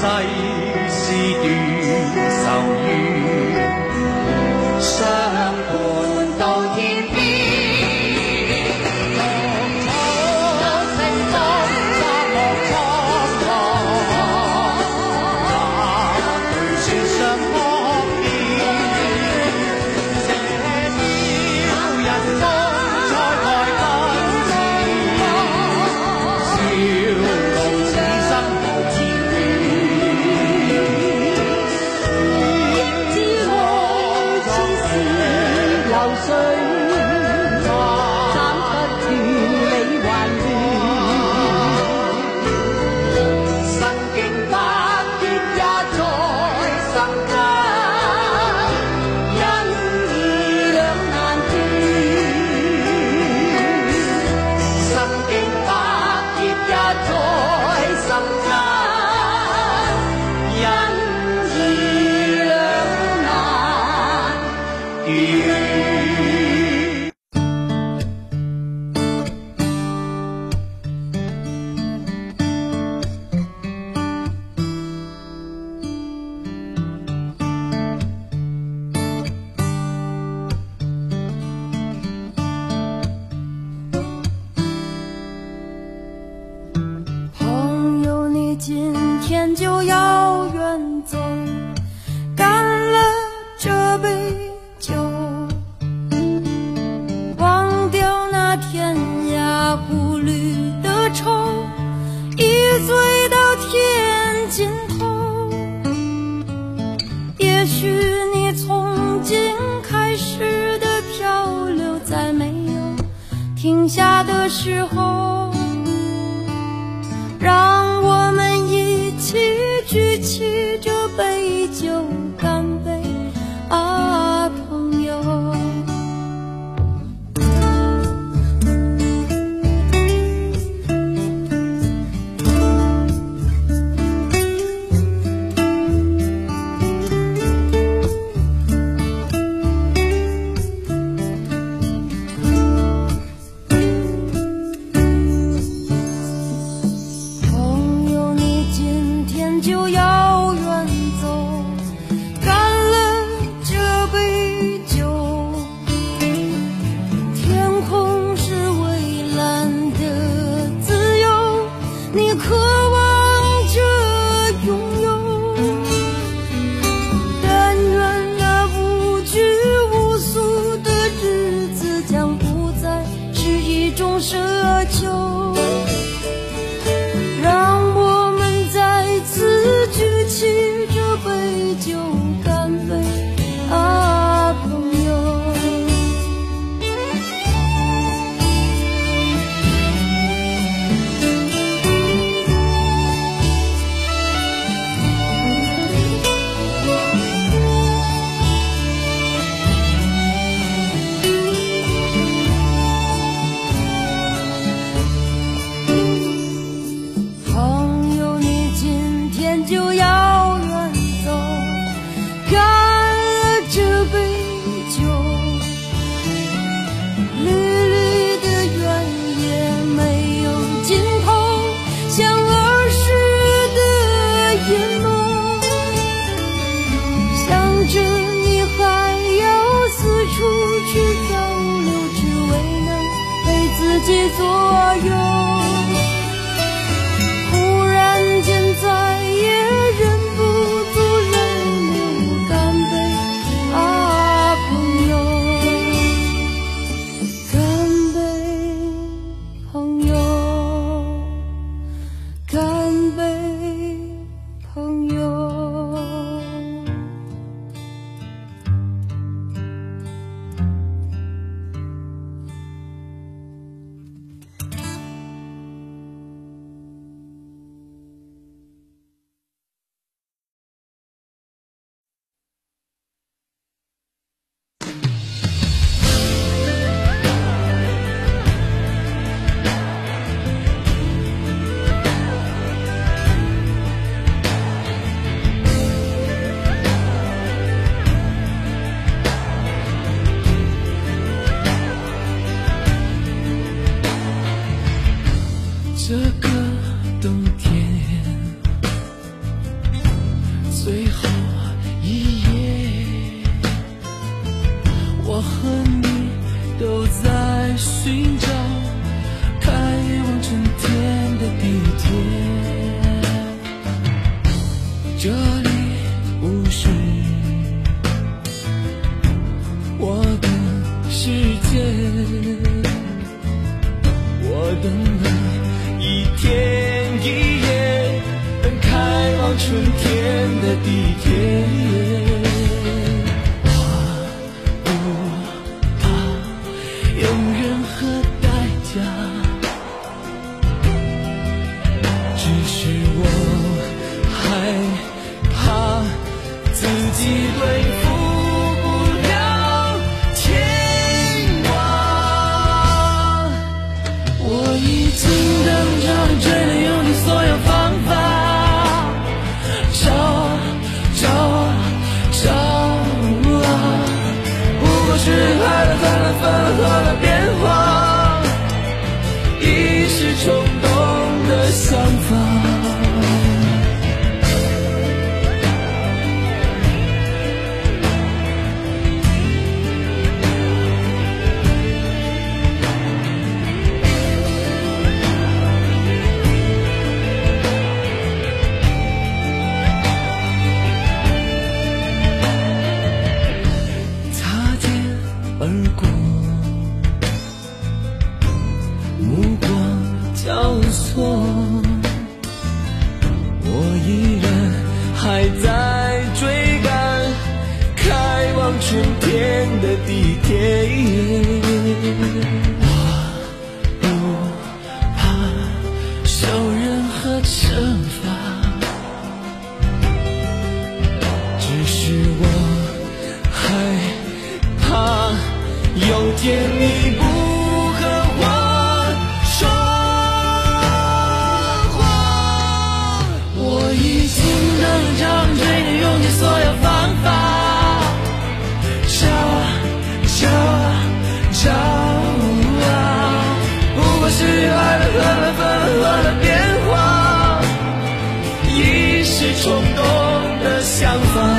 世事短。许你从今开始的漂流，在没有停下的时候，让我们一起举起这杯酒。这个冬天最后一夜我和你都在寻明天的地点我不怕受任何惩罚只是我害怕有天你是冲动的想法。